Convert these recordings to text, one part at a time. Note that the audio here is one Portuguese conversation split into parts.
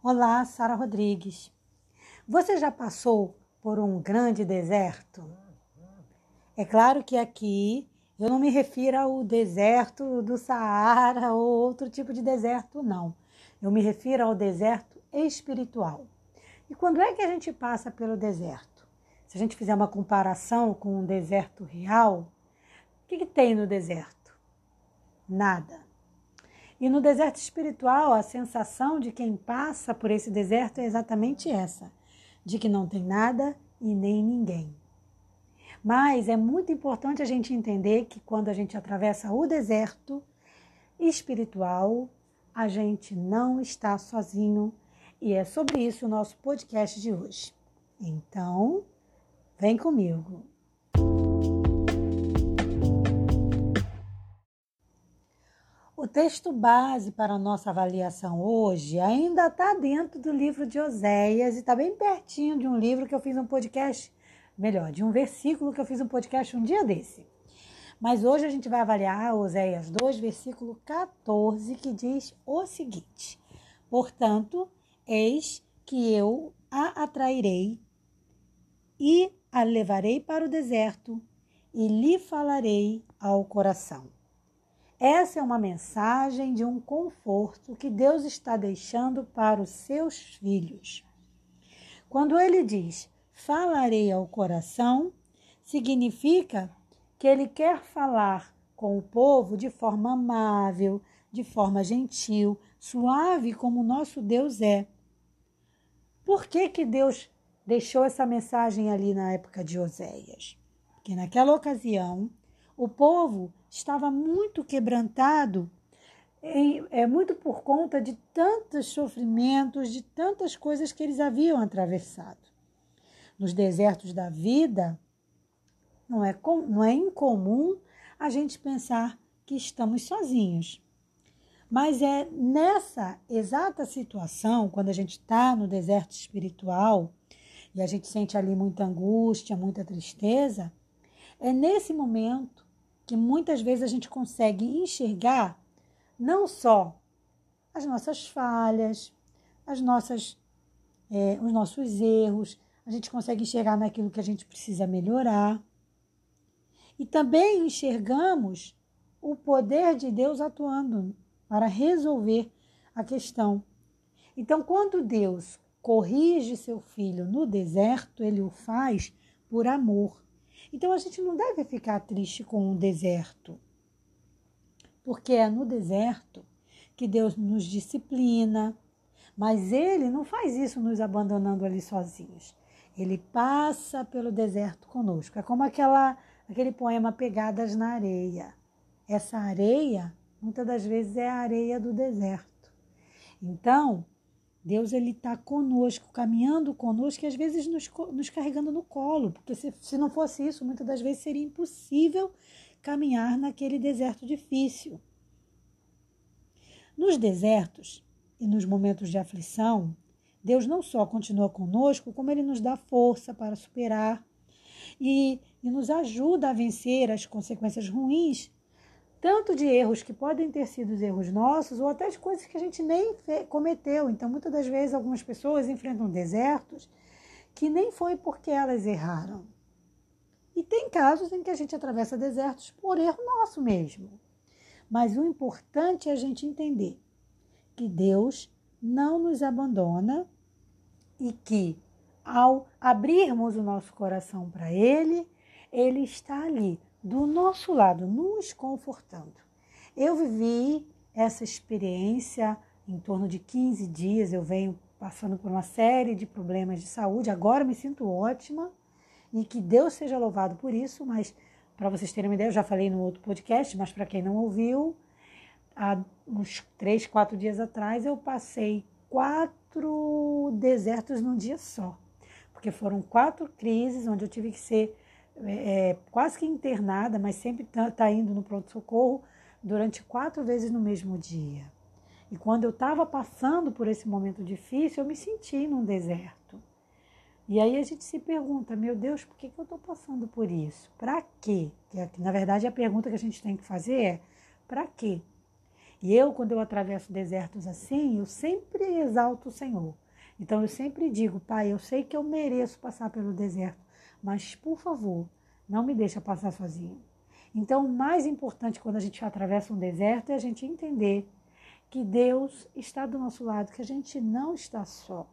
Olá, Sara Rodrigues. Você já passou por um grande deserto? É claro que aqui eu não me refiro ao deserto do Saara ou outro tipo de deserto, não. Eu me refiro ao deserto espiritual. E quando é que a gente passa pelo deserto? Se a gente fizer uma comparação com um deserto real, o que, que tem no deserto? Nada. E no deserto espiritual, a sensação de quem passa por esse deserto é exatamente essa: de que não tem nada e nem ninguém. Mas é muito importante a gente entender que quando a gente atravessa o deserto espiritual, a gente não está sozinho. E é sobre isso o nosso podcast de hoje. Então, vem comigo. O texto base para a nossa avaliação hoje ainda está dentro do livro de Oséias e está bem pertinho de um livro que eu fiz um podcast, melhor, de um versículo que eu fiz um podcast um dia desse. Mas hoje a gente vai avaliar Oséias 2, versículo 14, que diz o seguinte: Portanto, eis que eu a atrairei e a levarei para o deserto e lhe falarei ao coração. Essa é uma mensagem de um conforto que Deus está deixando para os seus filhos. Quando ele diz falarei ao coração, significa que ele quer falar com o povo de forma amável, de forma gentil, suave como nosso Deus é. Por que, que Deus deixou essa mensagem ali na época de Oséias? Porque naquela ocasião o povo estava muito quebrantado, é muito por conta de tantos sofrimentos, de tantas coisas que eles haviam atravessado. Nos desertos da vida, não é, não é incomum a gente pensar que estamos sozinhos. Mas é nessa exata situação, quando a gente está no deserto espiritual e a gente sente ali muita angústia, muita tristeza, é nesse momento que muitas vezes a gente consegue enxergar não só as nossas falhas, as nossas, é, os nossos erros, a gente consegue enxergar naquilo que a gente precisa melhorar. E também enxergamos o poder de Deus atuando para resolver a questão. Então, quando Deus corrige seu filho no deserto, ele o faz por amor. Então a gente não deve ficar triste com o deserto, porque é no deserto que Deus nos disciplina, mas Ele não faz isso nos abandonando ali sozinhos. Ele passa pelo deserto conosco. É como aquela, aquele poema Pegadas na Areia. Essa areia, muitas das vezes, é a areia do deserto. Então, Deus ele está conosco, caminhando conosco e às vezes nos, nos carregando no colo, porque se, se não fosse isso, muitas das vezes seria impossível caminhar naquele deserto difícil. Nos desertos e nos momentos de aflição, Deus não só continua conosco, como Ele nos dá força para superar e, e nos ajuda a vencer as consequências ruins tanto de erros que podem ter sido erros nossos ou até de coisas que a gente nem cometeu. Então, muitas das vezes, algumas pessoas enfrentam desertos que nem foi porque elas erraram. E tem casos em que a gente atravessa desertos por erro nosso mesmo. Mas o importante é a gente entender que Deus não nos abandona e que, ao abrirmos o nosso coração para Ele, Ele está ali do nosso lado, nos confortando. Eu vivi essa experiência em torno de 15 dias, eu venho passando por uma série de problemas de saúde, agora me sinto ótima e que Deus seja louvado por isso, mas para vocês terem uma ideia, eu já falei no outro podcast, mas para quem não ouviu, há uns três, quatro dias atrás eu passei quatro desertos num dia só, porque foram quatro crises onde eu tive que ser é, é, quase que internada, mas sempre está tá indo no pronto-socorro durante quatro vezes no mesmo dia. E quando eu estava passando por esse momento difícil, eu me senti num deserto. E aí a gente se pergunta, meu Deus, por que, que eu estou passando por isso? Para quê? Que, na verdade, a pergunta que a gente tem que fazer é, para quê? E eu, quando eu atravesso desertos assim, eu sempre exalto o Senhor. Então eu sempre digo, Pai, eu sei que eu mereço passar pelo deserto, mas por favor, não me deixa passar sozinho. Então, o mais importante quando a gente atravessa um deserto é a gente entender que Deus está do nosso lado, que a gente não está só.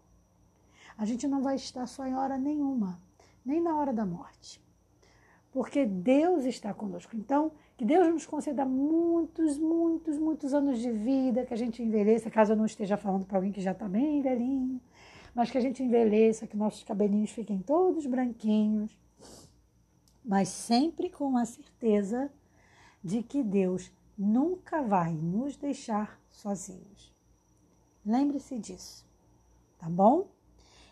A gente não vai estar só em hora nenhuma, nem na hora da morte. Porque Deus está conosco. Então, que Deus nos conceda muitos, muitos, muitos anos de vida, que a gente envelheça, caso eu não esteja falando para alguém que já está bem velhinho, mas que a gente envelheça, que nossos cabelinhos fiquem todos branquinhos, mas sempre com a certeza de que Deus nunca vai nos deixar sozinhos. Lembre-se disso, tá bom?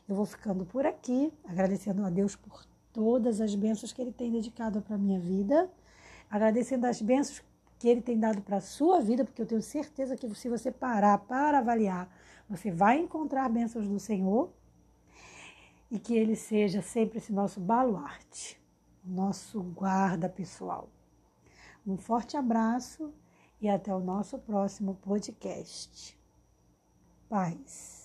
Eu vou ficando por aqui, agradecendo a Deus por todas as bênçãos que Ele tem dedicado para minha vida agradecendo as bênçãos que Ele tem dado para a sua vida, porque eu tenho certeza que se você parar para avaliar, você vai encontrar bênçãos do Senhor e que Ele seja sempre esse nosso baluarte, nosso guarda pessoal. Um forte abraço e até o nosso próximo podcast. Paz.